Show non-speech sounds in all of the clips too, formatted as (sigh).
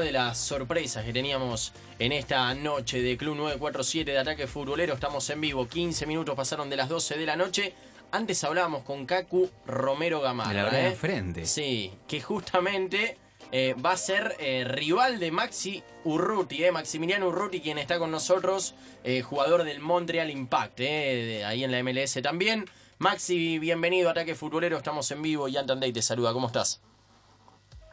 De las sorpresas que teníamos en esta noche de Club 947 de Ataque Futbolero. Estamos en vivo, 15 minutos pasaron de las 12 de la noche. Antes hablábamos con Kaku Romero Gamarra. La verdad ¿eh? enfrente. Sí, que justamente eh, va a ser eh, rival de Maxi Urruti, eh, Maximiliano Urruti, quien está con nosotros, jugador del Montreal Impact, de ahí en la MLS también. Maxi, bienvenido a Ataque Futbolero, estamos en vivo y Antandey te saluda, ¿cómo estás?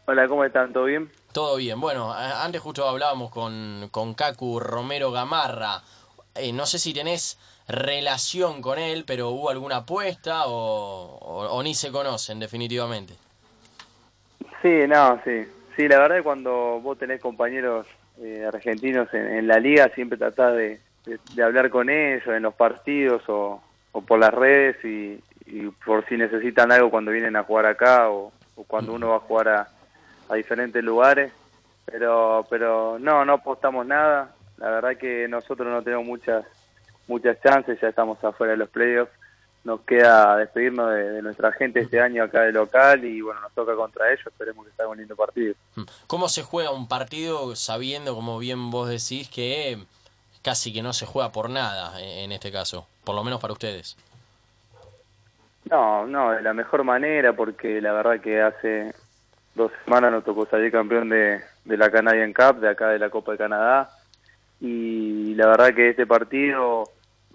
Hola, ¿cómo están? ¿Todo bien? Todo bien. Bueno, antes justo hablábamos con, con Kaku Romero Gamarra. Eh, no sé si tenés relación con él, pero ¿hubo alguna apuesta o, o- o ni se conocen definitivamente? Sí, no, sí. Sí, la verdad es cuando vos tenés compañeros eh, argentinos en, en la liga, siempre tratás de, de- de hablar con ellos en los partidos o, o por las redes y, y por si necesitan algo cuando vienen a jugar acá o, o cuando uno va a jugar a, a diferentes lugares. Pero, pero no, no apostamos nada. La verdad que nosotros no tenemos muchas, muchas chances, ya estamos afuera de los playoffs. Nos queda despedirnos de, de nuestra gente este año acá de local y bueno, nos toca contra ellos, esperemos que sea un lindo partido. Mm. ¿Cómo se juega un partido sabiendo, como bien vos decís, que casi que no se juega por nada en este caso? Por lo menos para ustedes. No, no, de la mejor manera porque la verdad que hace dos semanas nos tocó salir campeón de, de la Canadian Cup, de acá de la Copa de Canadá y la verdad que este partido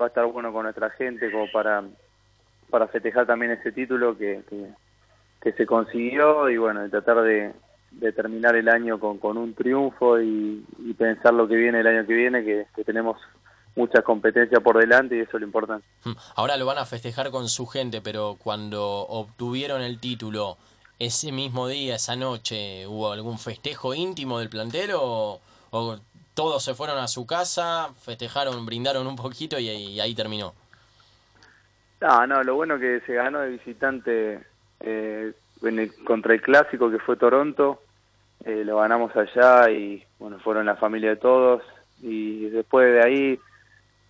va a estar bueno con nuestra gente como para, para festejar también ese título que, que, se consiguió y bueno, y tratar de, de terminar el año con, con un triunfo y, pensar lo que viene el año que viene, que, que tenemos muchas competencias por delante y eso es lo importante. Ahora lo van a festejar con su gente, pero cuando obtuvieron el título, ese mismo día, esa noche, ¿hubo algún festejo íntimo del plantel o, todos se fueron a su casa, festejaron, brindaron un poquito y, y ahí terminó? No, no, lo bueno que se ganó de visitante eh, en el- contra el clásico que fue Toronto, eh, lo ganamos allá y bueno, fueron la familia de todos y después de ahí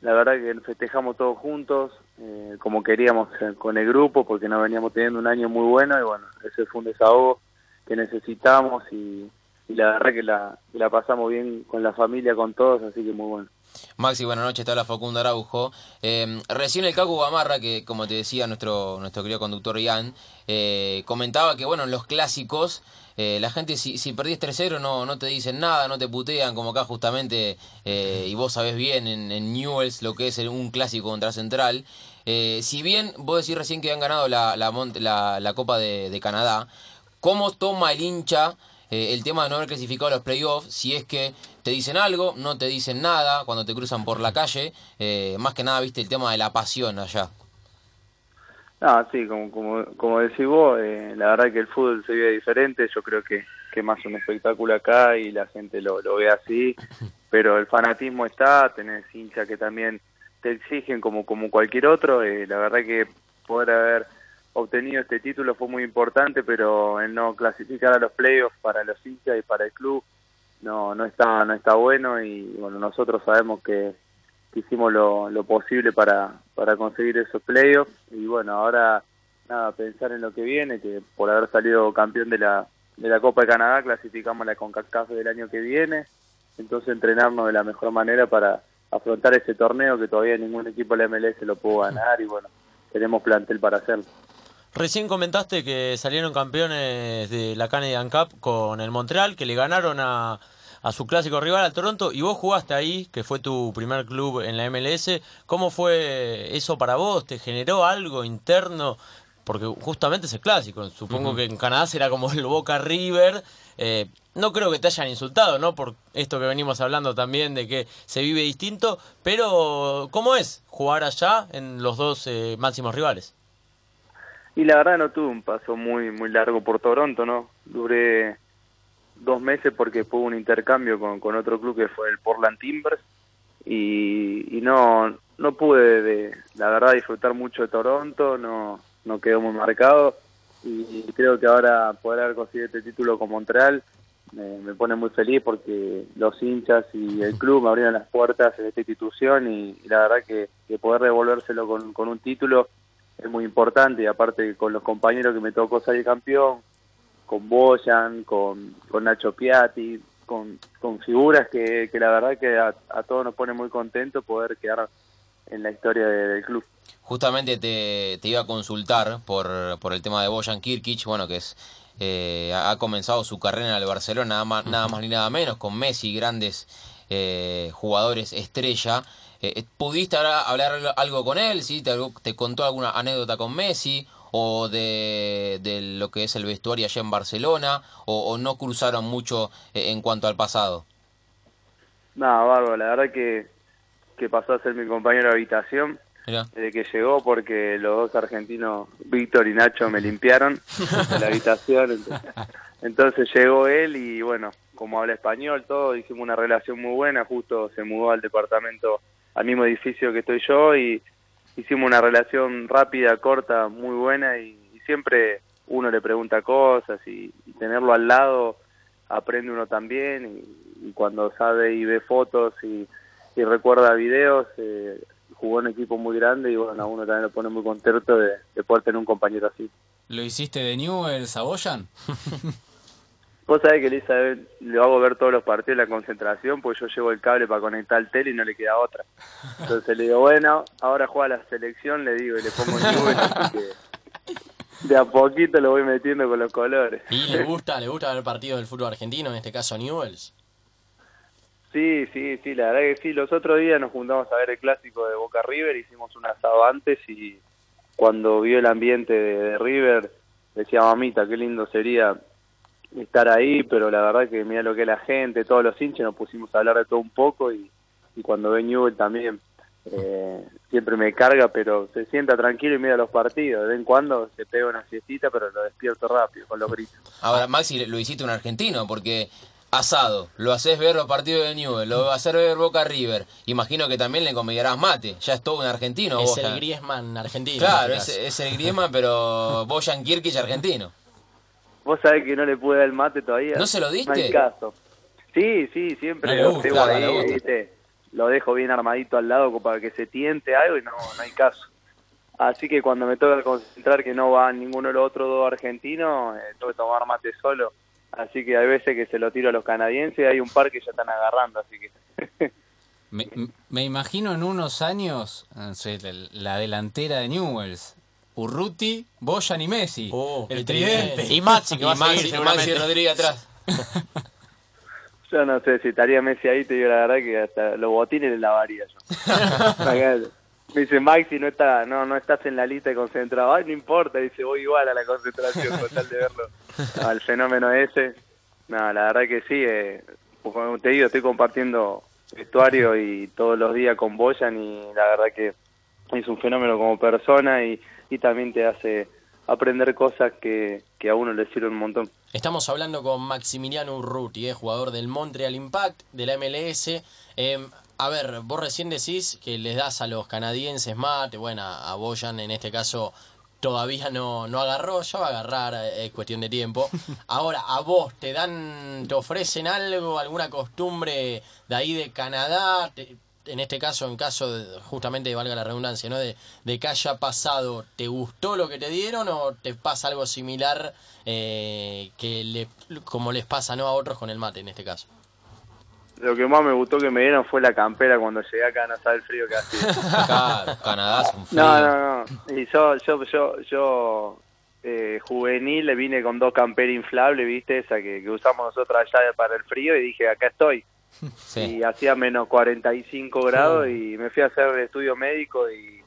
la verdad que festejamos todos juntos eh, como queríamos con el grupo porque nos veníamos teniendo un año muy bueno y bueno, ese fue un desahogo que necesitamos y, y la verdad que la, que la pasamos bien con la familia, con todos, así que muy bueno. Maxi, buenas noches, te habla Facundo Araujo. Eh, recién el Cacu Gamarra, que como te decía nuestro, nuestro querido conductor Ian, eh, comentaba que bueno, en los clásicos, eh, la gente si, si perdís 3-0 no, no te dicen nada, no te putean, como acá justamente, eh, y vos sabés bien en, Newells lo que es un clásico contra Central. Si bien vos decís recién que han ganado la, la, la, la Copa de, de Canadá, ¿cómo toma el hincha eh, el tema de no haber clasificado a los playoffs, si es que te dicen algo, no te dicen nada cuando te cruzan por la calle, eh, más que nada, viste, el tema de la pasión allá. No, sí, como, como, como decís vos, eh, la verdad que el fútbol se vive diferente, yo creo que, que más un espectáculo acá y la gente lo, lo ve así, (laughs) pero el fanatismo está, tenés hinchas que también te exigen como, como cualquier otro, eh, la verdad que poder haber obtenido este título fue muy importante, pero el no clasificar a los playoffs para los hinchas y para el club no, no está, no está bueno y bueno, nosotros sabemos que, hicimos lo, lo posible para, para conseguir esos playoffs y bueno, ahora nada, pensar en lo que viene, que por haber salido campeón de la, de la Copa de Canadá clasificamos la CONCACAF del año que viene, entonces entrenarnos de la mejor manera para afrontar ese torneo que todavía ningún equipo de la MLS lo pudo ganar y bueno, tenemos plantel para hacerlo. Recién comentaste que salieron campeones de la Canadian Cup con el Montreal, que le ganaron a, a su clásico rival al Toronto, y vos jugaste ahí, que fue tu primer club en la MLS. ¿Cómo fue eso para vos? ¿Te generó algo interno? Porque justamente es el clásico. Supongo que en Canadá será como el Boca River. Eh, no creo que te hayan insultado, ¿no? Por esto que venimos hablando también de que se vive distinto. Pero, ¿cómo es jugar allá en los dos eh, máximos rivales? Y la verdad no tuve un paso muy muy largo por Toronto, ¿no? Duré dos meses porque fue un intercambio con, con otro club que fue el Portland Timbers y, y no no pude, de, la verdad, disfrutar mucho de Toronto, no, no quedó muy marcado y creo que ahora poder haber conseguido este título con Montreal me, pone muy feliz porque los hinchas y el club me abrieron las puertas en esta institución y, y la verdad que, que poder devolvérselo con, con un título es muy importante y aparte con los compañeros que me tocó salir campeón, con Boyan, con, con Nacho Piatti, con, con figuras que, que la verdad que a, todos nos pone muy contentos poder quedar en la historia de- del club. Justamente te, te iba a consultar por, por el tema de Bojan Kirkic, bueno, que es eh, ha comenzado su carrera en el Barcelona, nada más, nada más ni nada menos, con Messi, grandes eh, jugadores estrella. Eh, ¿Pudiste hablar, hablar algo con él? ¿Sí? ¿Te, ¿Te contó alguna anécdota con Messi? ¿O de, de lo que es el vestuario allá en Barcelona? ¿O, o no cruzaron mucho eh, en cuanto al pasado? Nada, bárbaro, la verdad que, que pasó a ser mi compañero de habitación Mirá. desde que llegó porque los dos argentinos, Víctor y Nacho, me limpiaron de la habitación. Entonces, (laughs) entonces llegó él y bueno, como habla español, todo, hicimos una relación muy buena, justo se mudó al departamento, al mismo edificio que estoy yo y hicimos una relación rápida, corta, muy buena y, y siempre uno le pregunta cosas y, y tenerlo al lado aprende uno también y, y cuando sabe y ve fotos y, y recuerda videos, eh, jugó en un equipo muy grande y bueno, a uno también lo pone muy contento de, de poder tener un compañero así. ¿Lo hiciste de Newell's a Boyan? (laughs) Vos sabés que Elizabeth lo hago ver todos los partidos de la concentración, pues yo llevo el cable para conectar el tele y no le queda otra. Entonces le digo, bueno, ahora juega la selección, le digo, y le pongo el Newell, así que de a poquito lo voy metiendo con los colores. ¿Y le gusta, le gusta ver partidos del fútbol argentino, en este caso Newells? Sí, sí, sí, la verdad que sí. Los otros días nos juntamos a ver el clásico de Boca River, hicimos un asado antes y cuando vio el ambiente de, de River decía, mamita, qué lindo sería estar ahí, pero la verdad que mira lo que es la gente, todos los hinchas, nos pusimos a hablar de todo un poco y, y cuando ve Newell también eh, siempre me carga, pero se sienta tranquilo y mira los partidos. De vez en cuando se pega una siestita, pero lo despierto rápido con los gritos. Ahora, Maxi, lo hiciste un argentino, porque asado, lo haces ver los partidos de Newell, lo hacer ver Boca River. Imagino que también le comediarás mate, ya es todo un argentino. Es el Griezmann argentino. Claro, en es, este es el Griezmann, pero (laughs) Bojan Kirkic argentino. Vos sabés que no le pude dar el mate todavía. ¿No se lo diste? No hay caso. Sí, sí, siempre No lo gusta, tengo claro, ahí, no le gusta. ¿viste? Lo dejo bien armadito al lado para que se tiente algo y no, no hay caso. Así que cuando me toca concentrar que no va ninguno de los otros dos argentinos, eh, tengo que tomar mate solo. Así que hay veces que se lo tiro a los canadienses y hay un par que ya están agarrando, así que... (laughs) Me, me imagino en unos años, no sé, la, la delantera de Newells. Urruti, Boyan y Messi. Oh, el tridente. Y Maxi, que Y va a seguir Maxi, seguramente. Maxi Rodríguez atrás. (laughs) Yo no sé si estaría Messi ahí, te digo la verdad que hasta los botines le lavaría yo. (laughs) Me dice Maxi no está, no, no estás en la lista de concentrado. Ay, no importa, dice voy igual a la concentración con tal de verlo. (laughs) Al fenómeno ese. No, la verdad que sí, eh, como te digo, estoy compartiendo vestuario y todos los días con Boyan y la verdad que es un fenómeno como persona y, y también te hace aprender cosas que, que a uno le sirven un montón. Estamos hablando con Maximiliano Urruti, eh, jugador del Montreal Impact, de la MLS. Eh, a ver, vos recién decís que les das a los canadienses mate, bueno, a Boyan en este caso todavía no, no agarró, ya va a agarrar, eh, es cuestión de tiempo. (laughs) Ahora, a vos te dan, te ofrecen algo, alguna costumbre de ahí de Canadá, Te- en este caso, en caso de, justamente, valga la redundancia, ¿no? De, de que haya pasado, ¿te gustó lo que te dieron o te pasa algo similar eh, que le, como les pasa ¿no? a otros con el mate en este caso? Lo que más me gustó que me dieron fue la campera cuando llegué acá, no sabe el frío que hacía. Claro, (laughs) Canadá es un frío. No, no, no. Y yo, yo, yo, yo eh, juvenil le vine con dos camperas inflables, ¿viste? Esa que, que usamos nosotros allá para el frío y dije, acá estoy. Sí. Y hacía menos 45 grados y me fui a hacer estudio médico y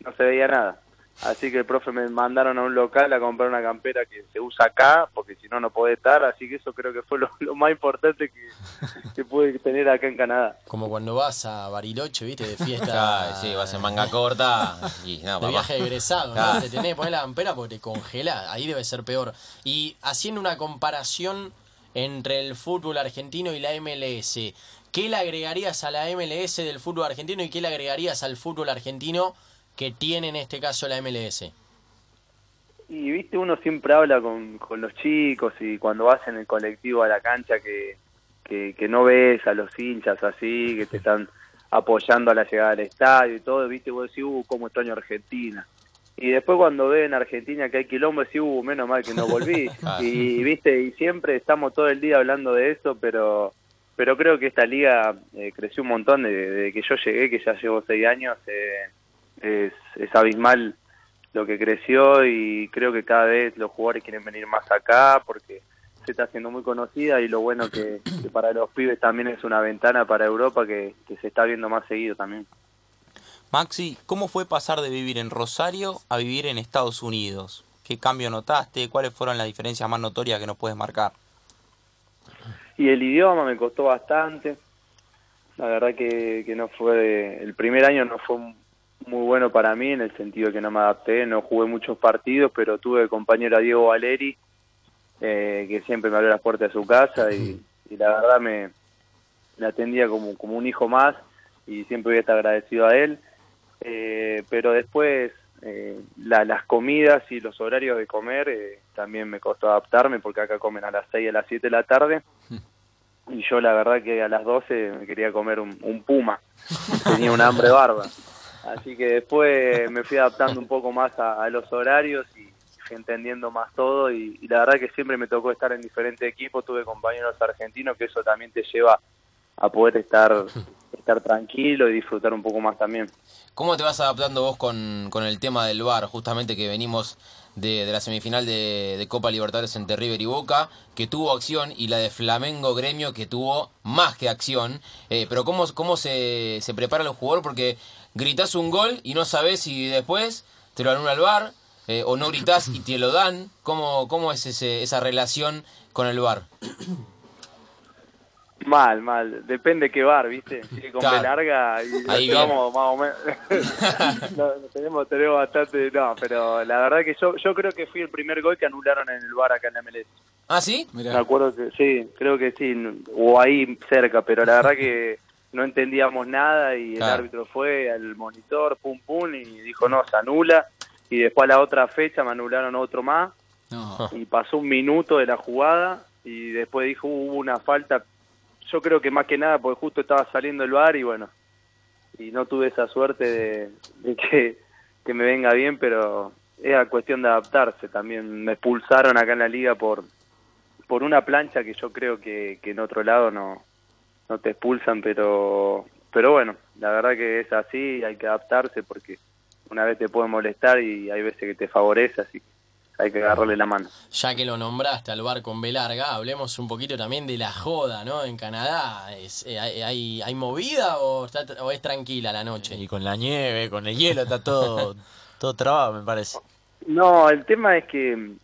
no se veía nada. Así que el profe me mandaron a un local a comprar una campera que se usa acá, porque si no, no puede estar. Así que eso creo que fue lo, (laughs) lo más importante que, que pude tener acá en Canadá. Como cuando vas a Bariloche, ¿viste? De fiesta. (laughs) Sí, vas en manga corta y no, de papá. viaje egresado. Te tenés que poner la campera porque te congela, ahí debe ser peor. Y haciendo una comparación entre el fútbol argentino y la MLS, ¿qué le agregarías a la MLS del fútbol argentino y qué le agregarías al fútbol argentino que tiene en este caso la MLS? Y viste, uno siempre habla con, con los chicos y cuando vas en el colectivo a la cancha que, que, no ves a los hinchas así, que te están apoyando a la llegada al estadio y todo, viste, vos decís, uh, cómo extraño Argentina. Y después cuando ve en Argentina que hay quilombo, sí, uh, menos mal que no volví. (laughs) Y viste, y siempre estamos todo el día hablando de eso, pero pero creo que esta liga eh, creció un montón desde de que yo llegué, que ya llevo seis años. eh, es, es abismal lo que creció y creo que cada vez los jugadores quieren venir más acá porque se está haciendo muy conocida y lo bueno que, que para los pibes también es una ventana para Europa que, que se está viendo más seguido también. Maxi, ¿cómo fue pasar de vivir en Rosario a vivir en Estados Unidos? ¿Qué cambio notaste? ¿Cuáles fueron las diferencias más notorias que nos puedes marcar? Y el idioma me costó bastante. La verdad que, que no fue, el primer año no fue muy bueno para mí en el sentido que no me adapté, no jugué muchos partidos, pero tuve de compañero a Diego Valeri, eh, que siempre me abrió las puertas de su casa y, la verdad me, me atendía como, como un hijo más y siempre voy a estar agradecido a él. Eh, pero después eh, la- las comidas y los horarios de comer eh, también me costó adaptarme porque acá comen a las 6 y a las 7 de la tarde. (laughs) Y yo la verdad que a las 12 me quería comer un, un puma, tenía un hambre barba. Así que después me fui adaptando un poco más a, a los horarios y fui entendiendo más todo. Y, y la verdad que siempre me tocó estar en diferentes equipos, tuve compañeros argentinos que eso también te lleva a poder estar, estar tranquilo y disfrutar un poco más también. ¿Cómo te vas adaptando vos con, con el tema del VAR? Justamente que venimos de, de la semifinal de, de Copa Libertadores entre River y Boca, que tuvo acción, y la de Flamengo Gremio, que tuvo más que acción. Eh, pero ¿cómo, cómo se, se prepara el jugador? Porque gritás un gol y no sabes si después te lo anula el VAR, eh, o no gritás y te lo dan. ¿Cómo, cómo es ese, esa relación con el VAR? (coughs) Mal, mal. Depende qué bar, ¿viste? Si es con Claro. B larga y Ahí llevamos más o menos. (laughs) (laughs) No, tenemos, tenemos bastante. No, pero la verdad que yo yo creo que fui el primer gol que anularon en el bar acá en la MLS. ¿Ah, sí? Me acuerdo que sí, creo que sí, o ahí cerca, pero la verdad que no entendíamos nada y el árbitro fue al monitor, pum pum, y dijo no, se anula. Y después a la otra fecha me anularon otro más No. y pasó un minuto de la jugada y después dijo hubo una falta yo creo que más que nada porque justo estaba saliendo el bar y bueno y no tuve esa suerte de, que, que me venga bien pero era cuestión de adaptarse también. Me expulsaron acá en la liga por por una plancha que yo creo que, que en otro lado no no te expulsan pero pero bueno la verdad que es así hay que adaptarse porque una vez te puede molestar y hay veces que te favorece así hay que agarrarle la mano Ya que lo nombraste al bar con B larga, hablemos un poquito también de la joda, ¿no? En Canadá, ¿Es, eh, hay, hay, hay movida o, está, o es tranquila la noche? Y con la nieve, con el hielo, está todo, (laughs) todo trabado, me parece. No, el tema es que mm,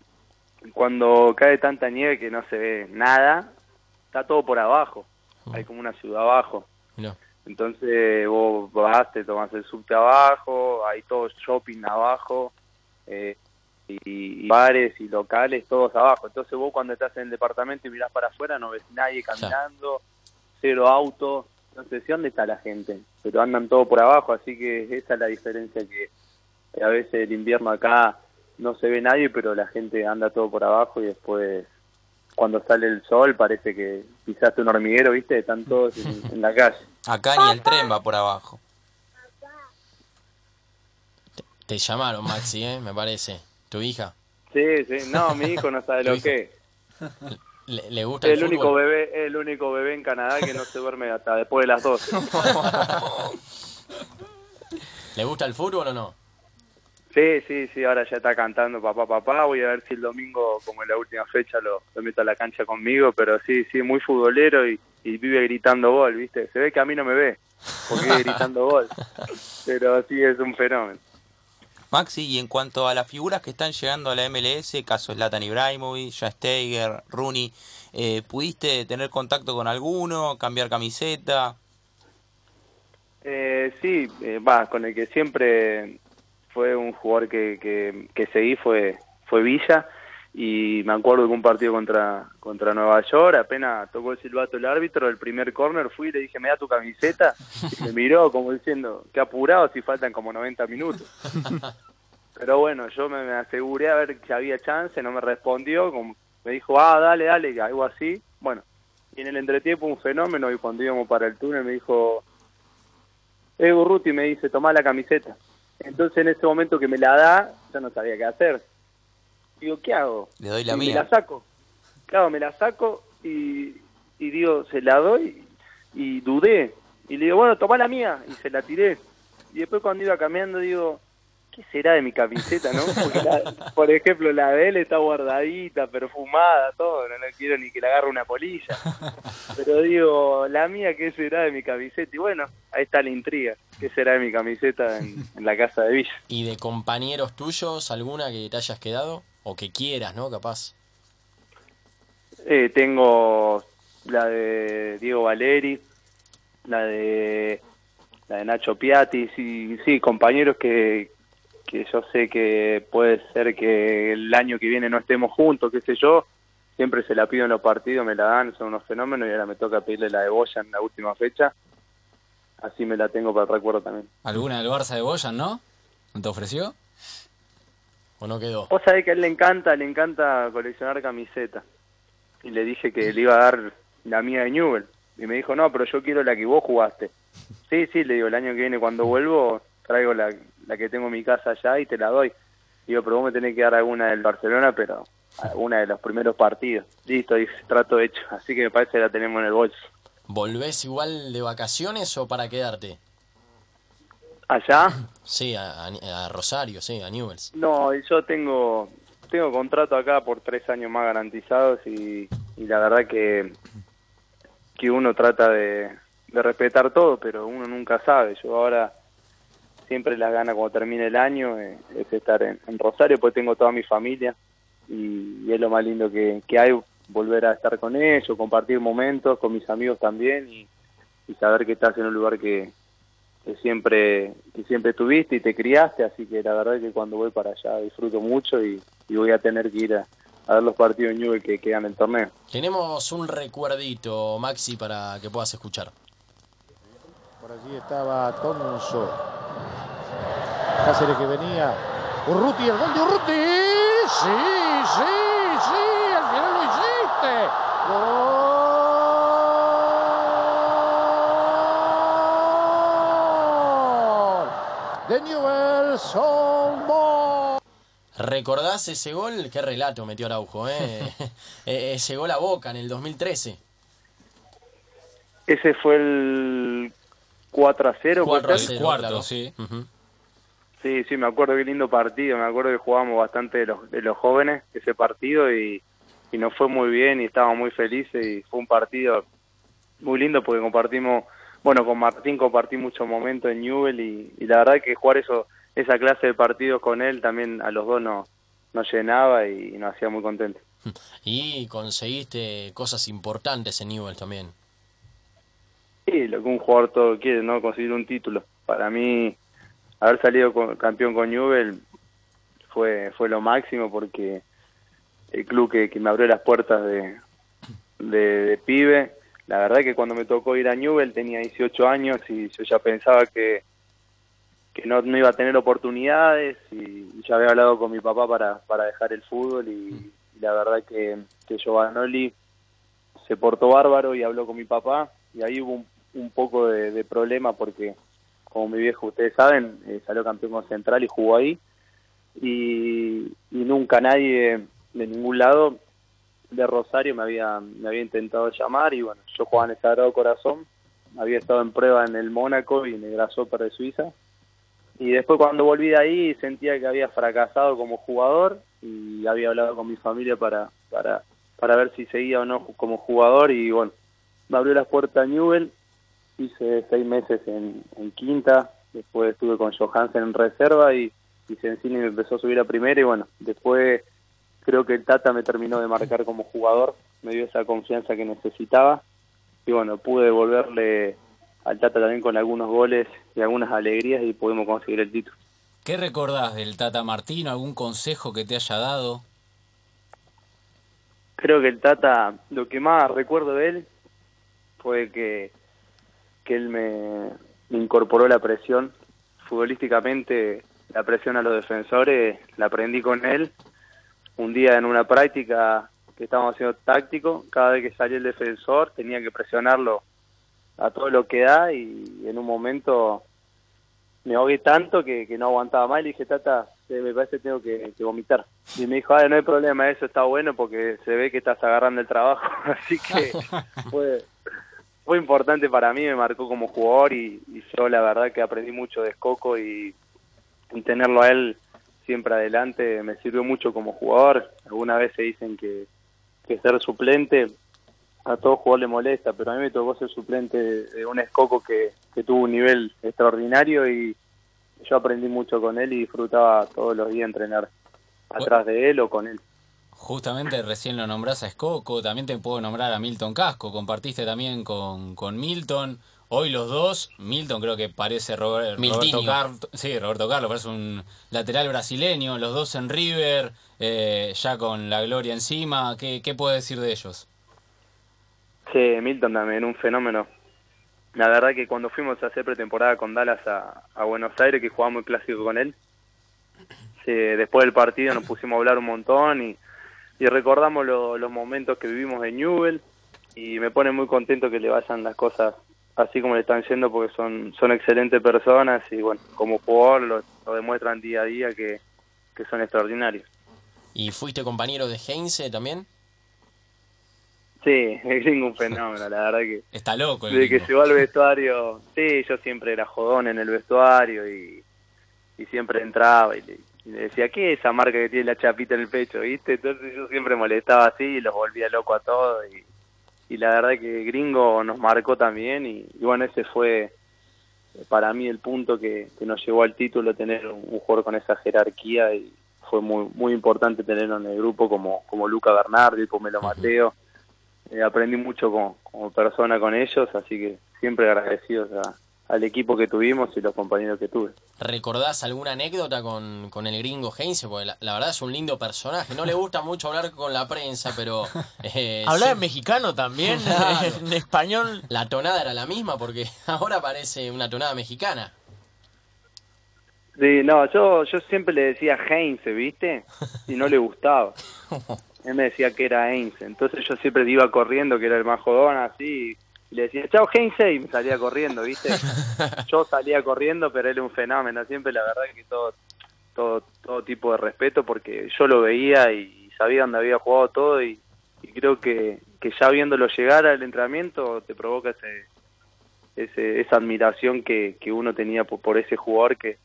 cuando cae tanta nieve que no se ve nada, está todo por abajo. Hay como una ciudad abajo. No. Entonces vos vas, te tomas el subte abajo, hay todo shopping abajo, eh, y, y bares y locales todos abajo. Entonces vos cuando estás en el departamento y mirás para afuera no ves nadie caminando, cero autos, no sé dónde está la gente, pero andan todo por abajo, así que esa es la diferencia que, que a veces el invierno acá no se ve nadie, pero la gente anda todo por abajo y después cuando sale el sol parece que pisaste un hormiguero, ¿viste? Están todos en- en la calle. Acá ni el tren va por abajo. Te llamaron, Maxi, ¿eh? Me parece. ¿Tu hija? Sí, sí, no, mi hijo no sabe (laughs) lo que. ¿Le, le gusta el, único fútbol? bebé, el único bebé en Canadá que no se duerme hasta después de las 12. (laughs) ¿Le gusta el fútbol o no? Sí, sí, sí, ahora ya está cantando papá, papá. Voy a ver si el domingo, como en la última fecha, lo, lo meto a la cancha conmigo. Pero sí, sí, muy futbolero y, y vive gritando gol, ¿viste? Se ve que a mí no me ve, porque vive gritando gol. (laughs) Pero sí, es un fenómeno. Maxi, y en cuanto a las figuras que están llegando a la MLS, caso Zlatan Ibrahimovic, Steiger, Rooney, eh, ¿pudiste tener contacto con alguno, cambiar camiseta? Eh, sí, eh, va, con el que siempre fue un jugador que, que, que seguí fue, fue Villa y me acuerdo que un partido contra, contra Nueva York, apenas tocó el silbato el árbitro, el primer corner fui y le dije, me da tu camiseta, y me miró como diciendo, qué apurado si faltan como 90 minutos. (laughs) Pero bueno, yo me, me aseguré a ver si había chance, no me respondió, como me dijo, ah, dale, dale, algo así. Bueno, y en el entretiempo un fenómeno y cuando íbamos para el túnel me dijo, eh, Urruti me dice, tomá la camiseta. Entonces en ese momento que me la da, yo no sabía qué hacer. Digo, ¿qué hago? Le doy la Y mía. Me la saco. Claro, me la saco y, y digo, se la doy y dudé. Y le digo, bueno, toma la mía. Y se la tiré. Y después cuando iba caminando digo, ¿qué será de mi camiseta, no? (laughs) Porque la- por ejemplo, la de él está guardadita, perfumada, todo. No, no quiero ni que la agarre una polilla. (laughs) Pero digo, la mía, ¿qué será de mi camiseta? Y bueno, ahí está la intriga. ¿Qué será de mi camiseta en, en la casa de Villa? ¿Y de compañeros tuyos alguna que te hayas quedado? O que quieras, ¿no? Capaz. Eh, tengo la de Diego Valeri, la de la de Nacho Piatti, sí, sí, compañeros que, que yo sé que puede ser que el año que viene no estemos juntos, qué sé yo, siempre se la pido en los partidos, me la dan, son unos fenómenos y ahora me toca pedirle la de Boya en la última fecha, así me la tengo para el recuerdo también. ¿Alguna del Barça de Boyan, no? ¿No te ofreció? ¿O no quedó? Vos sabés que a él le encanta, le encanta coleccionar camisetas. Y le dije que le iba a dar la mía de Newell. Y me dijo, no, pero yo quiero la que vos jugaste. Sí, sí, le digo, el año que viene cuando vuelvo traigo la, la que tengo en mi casa allá y te la doy. Digo, pero vos me tenés que dar alguna del Barcelona, pero alguna de los primeros partidos. Listo, dice, trato hecho. Así que me parece que la tenemos en el bolso. ¿Volvés igual de vacaciones o para quedarte? ¿Allá? Sí, a, Rosario, sí, a Newells. No, yo tengo tengo contrato acá por tres años más garantizados y, y la verdad que, que uno trata de, de respetar todo, pero uno nunca sabe. Yo ahora siempre la gana cuando termine el año eh, es estar en, en Rosario, pues tengo toda mi familia y, y es lo más lindo que, que hay volver a estar con ellos, compartir momentos con mis amigos también y, y saber que estás en un lugar que, que siempre que siempre tuviste y te criaste, así que la verdad es que cuando voy para allá disfruto mucho y, y voy a tener que ir a, a ver los partidos de Newell que quedan en el torneo. Tenemos un recuerdito, Maxi, para que puedas escuchar. Por allí estaba Tonso. Cáceres que venía. Urruti, el gol de Urruti. Sí, sí, sí, al final lo hiciste. Gol de Newell's Old Boys. ¿Recordás ese gol? Qué relato metió Araujo, ¿eh? (laughs) Eh, ese gol a Boca en el 2013. Ese fue el 4 a 0. 4 ¿puede a ser? 0, cuarto, claro. sí. Sí, sí, me acuerdo qué lindo partido, me acuerdo que jugábamos bastante de los, de los jóvenes ese partido y, y nos fue muy bien y estábamos muy felices y fue un partido muy lindo porque compartimos, bueno, con Martín compartí muchos momentos en Newell y, y la verdad que jugar eso, esa clase de partidos con él también a los dos nos, nos llenaba y nos hacía muy contentos. (laughs) Y conseguiste cosas importantes en Newell también. Sí, lo que un jugador todo quiere, ¿no? Conseguir un título. Para mí, haber salido con- campeón con Newell fue, fue lo máximo porque el club que, que me abrió las puertas de, de, de pibe, la verdad que cuando me tocó ir a Newell tenía 18 años y yo ya pensaba que, que no, no iba a tener oportunidades y, ya había hablado con mi papá para, para dejar el fútbol y, y la verdad que, que Giovanoli se portó bárbaro y habló con mi papá y ahí hubo un, un poco de, de problema porque como mi viejo ustedes saben eh, salió campeón con Central y jugó ahí y, y nunca nadie de ningún lado de Rosario me había me había intentado llamar y bueno yo jugaba en el Sagrado Corazón había estado en prueba en el Mónaco y en el Grasshopper de Suiza. Y después cuando volví de ahí sentía que había fracasado como jugador y había hablado con mi familia para para para ver si seguía o no como jugador y bueno me abrió las puertas Newell hice seis meses en, quinta después estuve con Johansen en reserva y, y me empezó a subir a primera y bueno después creo que el Tata me terminó de marcar como jugador me dio esa confianza que necesitaba y bueno pude devolverle al Tata también con algunos goles y algunas alegrías y pudimos conseguir el título ¿Qué recordás del Tata Martino? ¿Algún consejo que te haya dado? creo que el Tata, lo que más recuerdo de él fue que, que él me, me incorporó la presión. Futbolísticamente, la presión a los defensores la aprendí con él. Un día en una práctica que estábamos haciendo táctico, cada vez que salía el defensor tenía que presionarlo a todo lo que da y en un momento me ahogué tanto que, que no aguantaba más y le dije, Tata, eh, me parece que tengo que, vomitar. Y me dijo, ah, no hay problema, eso está bueno porque se ve que estás agarrando el trabajo. (laughs) Así que fue, fue importante para mí, me marcó como jugador y, yo la verdad que aprendí mucho de Escoco y tenerlo a él siempre adelante me sirvió mucho como jugador. Algunas veces dicen que, que ser suplente a todo jugador le molesta, pero a mí me tocó ser suplente de, un Escoco que, que tuvo un nivel extraordinario y yo aprendí mucho con él y disfrutaba todos los días entrenar atrás de él o con él. Justamente recién lo nombrás a Escoco, también te puedo nombrar a Milton Casco, compartiste también con, con Milton. Hoy los dos, Milton creo que parece Robert- Roberto. Carlos, sí, Roberto Carlos, parece un lateral brasileño, los dos en River, eh, ya con la gloria encima, ¿qué, qué puedes decir de ellos? Sí, Milton también, un fenómeno. La verdad que cuando fuimos a hacer pretemporada con Dallas a, a Buenos Aires, que jugamos el clásico con él, sí, después del partido nos pusimos a hablar un montón y, y recordamos lo- los momentos que vivimos en Newell y me pone muy contento que le vayan las cosas así como le están yendo porque son, son excelentes personas y bueno, como jugador lo, lo demuestran día a día que, que son extraordinarios. ¿Y fuiste compañero de Heinze también? Sí, (laughs) el gringo un fenómeno, la verdad que (laughs) Está loco el Desde que gringo. llegó al vestuario, sí, yo siempre era jodón en el vestuario y, y siempre entraba y le, y le decía, ¿qué es esa marca que tiene la chapita en el pecho, viste? Entonces yo siempre molestaba así y los volvía loco a todos y, y la verdad que Gringo nos marcó también y, y bueno, ese fue eh, para mí el punto que, que nos llevó al título, tener un, un jugador con esa jerarquía y fue muy muy importante tenerlo en el grupo como, como Luca Bernardi, Pomelo Mateo. Eh, aprendí mucho como, como persona con ellos, así que siempre agradecidos a- al equipo que tuvimos y los compañeros que tuve. ¿Recordás alguna anécdota con, con el gringo Heinze? Porque la, la verdad es un lindo personaje. No le gusta mucho hablar con la prensa, pero... (laughs) eh, Hablar sí, en mexicano también, (laughs) Claro. (laughs) en español. La tonada era la misma porque ahora parece una tonada mexicana. Sí, no, yo, yo siempre le decía Heinze, ¿viste? Y no le gustaba. Él me decía que era Heinze. Entonces yo siempre iba corriendo, que era el más jodón, así. Y le decía, chao Heinze, y me salía corriendo, ¿viste? (laughs) Yo salía corriendo, pero él era un fenómeno. Siempre, la verdad, que todo, todo, todo tipo de respeto, porque yo lo veía y sabía dónde había jugado todo. Y, y creo que, que ya viéndolo llegar al entrenamiento, te provoca ese, ese, esa admiración que, que uno tenía por, por ese jugador que,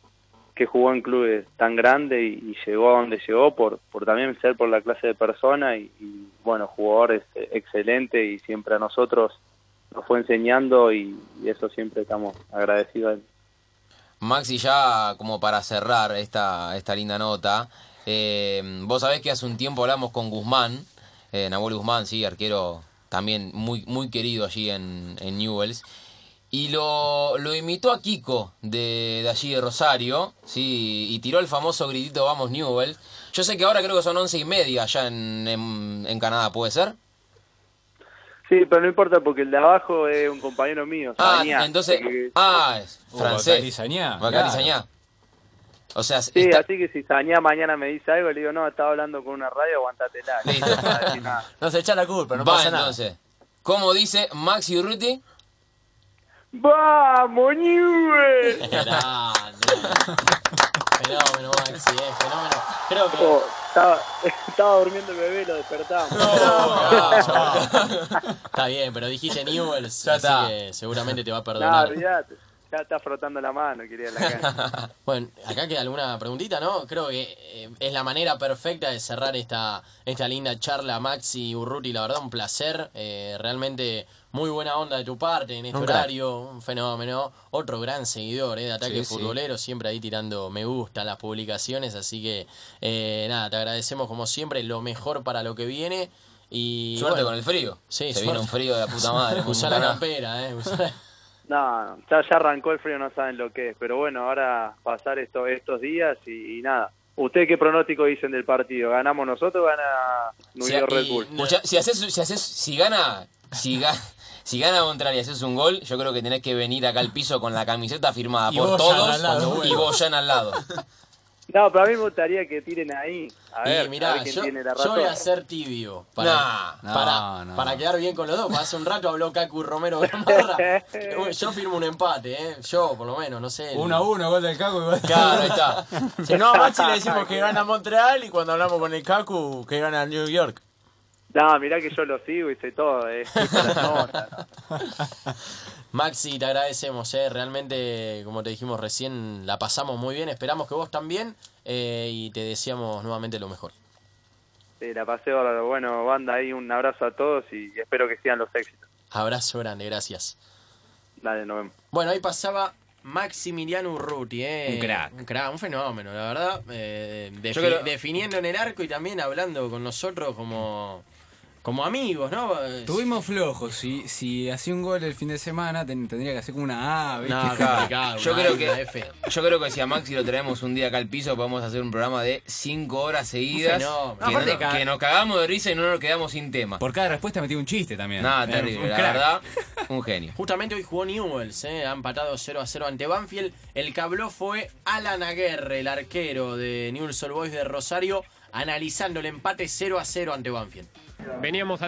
que jugó en clubes tan grandes y, y llegó a donde llegó por, por también ser por la clase de persona y, y, bueno, jugador este, excelente y siempre a nosotros fue enseñando y, eso siempre estamos agradecidos a él. Maxi, ya como para cerrar esta, esta linda nota, eh, vos sabés que hace un tiempo hablamos con Guzmán, eh, Nahuel Guzmán, sí, arquero también muy, muy querido allí en, Newells, y lo, lo imitó a Kiko de, allí de Rosario, sí, y tiró el famoso gritito Vamos Newells. Yo sé que ahora creo que son once y media allá en, en Canadá, ¿puede ser? Sí, pero no importa porque el de abajo es un compañero mío. Ah, Sañá, entonces, que- ah, es Uh, francés. Bacari. Sañá. O sea, Sí, está- así que si Sañá mañana me dice algo, le digo, no, estaba hablando con una radio, aguantatela. Listo. (laughs) No se echa la culpa, no va pasa nada. entonces. ¿Cómo dice Maxi Urruti? ¡Vamos, Newell! (laughs) Fenómeno, Maxi, eh, fenómeno. Creo que... Oh, estaba, (laughs) estaba durmiendo el bebé, lo despertamos. Está bien, pero dijiste Newells, así está. que seguramente te va a No, perdonar. Ya está frotando la mano, quería la cara. (laughs) Bueno, acá queda alguna preguntita, ¿no? Creo que eh, es la manera perfecta de cerrar esta, esta linda charla, Maxi Urruti. La verdad, un placer. eh, realmente muy buena onda de tu parte en este Un crack. horario. Un fenómeno. Otro gran seguidor eh, de Ataque Sí, sí. Futbolero. Siempre ahí tirando me gusta las publicaciones. Así que, eh, nada, te agradecemos como siempre. Lo mejor para lo que viene. Y Suerte bueno, con el frío. Sí, Se suerte. vino un frío de la puta madre. (laughs) Usá la campera, ¿eh? usá- No, ya, ya arrancó el frío, no saben lo que es. Pero bueno, ahora pasar esto, estos días y, y nada. ¿Ustedes qué pronóstico dicen del partido? ¿Ganamos nosotros o gana New Si, York Red Bull? si haces, si haces, si gana, si gana, si gana Montreal y haces un gol, yo creo que tenés que venir acá al piso con la camiseta firmada Y por todos y. Boyan al lado. No, pero a mí me gustaría que tiren ahí. A ver, y mirá, a ver quién yo, tiene la yo voy a ser tibio. Para, No, para, no. para quedar bien con los dos. Hace un rato habló Cacu Romero Gamarra. (laughs) Yo firmo un empate, ¿eh? Yo, por lo menos, no sé. el- Uno a uno, gol del Caco y gol Claro, ahí está. Si no, a Maxi le decimos que gana Montreal y cuando hablamos con el Kaku que gana New York. No, mirá que yo lo sigo y sé todo. Eh. (laughs) Maxi, te agradecemos, ¿eh? Realmente, como te dijimos recién, la pasamos muy bien. Esperamos que vos también. eh, y te deseamos nuevamente lo mejor. Sí, la pasé. Bueno, banda, ahí un abrazo a todos y espero que sigan los éxitos. Abrazo grande, gracias. Dale, nos vemos. Bueno, ahí pasaba Maximiliano Urruti, ¿eh? Un crack. Un crack, un fenómeno, la verdad. eh, defi- Yo creo- Definiendo en el arco y también hablando con nosotros como, como amigos, ¿no? Tuvimos flojos. Si, si hacía un gol el fin de semana, ten- tendría que hacer como una A, ¿viste? No, (laughs) complicado, Yo una creo que F. yo creo que si a Maxi lo traemos un día acá al piso podemos hacer un programa de 5 horas seguidas fenómeno. que, Aparte no- que nos cagamos de risa y no nos quedamos sin tema. Por cada respuesta metí un chiste también. Nada, Eh, terrible, un la crack. verdad, (laughs) un genio. Justamente hoy jugó Newells, ¿eh? ha empatado 0 a 0 ante Banfield. El que habló fue Alan Aguerre, el arquero de Newell's Old Boys de Rosario, analizando el empate 0 a 0 ante Banfield. Veníamos